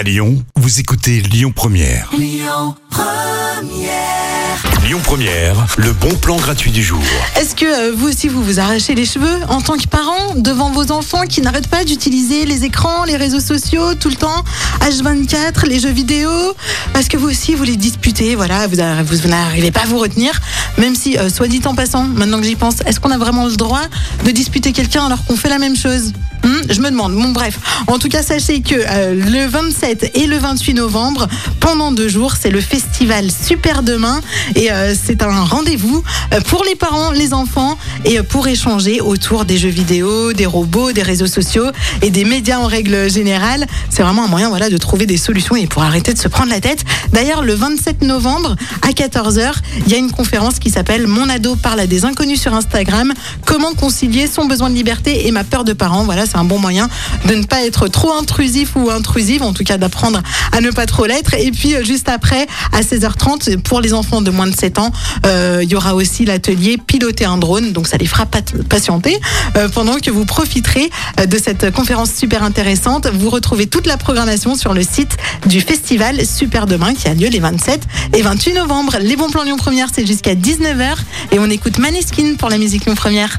À Lyon, vous écoutez Lyon Première. Lyon Première. le bon plan gratuit du jour. Est-ce que euh, vous aussi vous vous arrachez les cheveux en tant que parent devant vos enfants qui n'arrêtent pas d'utiliser les écrans, les réseaux sociaux tout le temps, H24, les jeux vidéo? Est-ce que vous aussi vous les disputez Voilà, vous, vous n'arrivez pas à vous retenir, même si, euh, soit dit en passant, maintenant que j'y pense, est-ce qu'on a vraiment le droit de disputer quelqu'un alors qu'on fait la même chose? Hmm, je me demande. Bon, bref. En tout cas, sachez que euh, le 27 et le 28 novembre, pendant deux jours, c'est le festival Super Demain. Et euh, c'est un rendez-vous euh, pour les parents, les enfants, et pour échanger autour des jeux vidéo, des robots, des réseaux sociaux et des médias en règle générale. C'est vraiment un moyen voilà, de trouver des solutions et pour arrêter de se prendre la tête. D'ailleurs, le 27 novembre, à 14h, il y a une conférence qui s'appelle Mon ado parle à des inconnus sur Instagram. Comment concilier son besoin de liberté et ma peur de parent. Voilà, c'est un bon moyen de ne pas être trop intrusif ou intrusive, en tout cas d'apprendre à ne pas trop l'être. Et puis, euh, juste après, à 16h30, pour les enfants de moins de 7 ans, euh, il y aura aussi l'atelier piloter un drone. Donc, ça les fera pat- patienter euh, pendant que vous profiterez de cette conférence super intéressante. Vous retrouvez toute la programmation sur le site du festival Super Demain qui a lieu les 27 et 28 novembre. Les bons plans Lyon Première, c'est jusqu'à 19h et on écoute Maneskin pour la musique Lyon Première.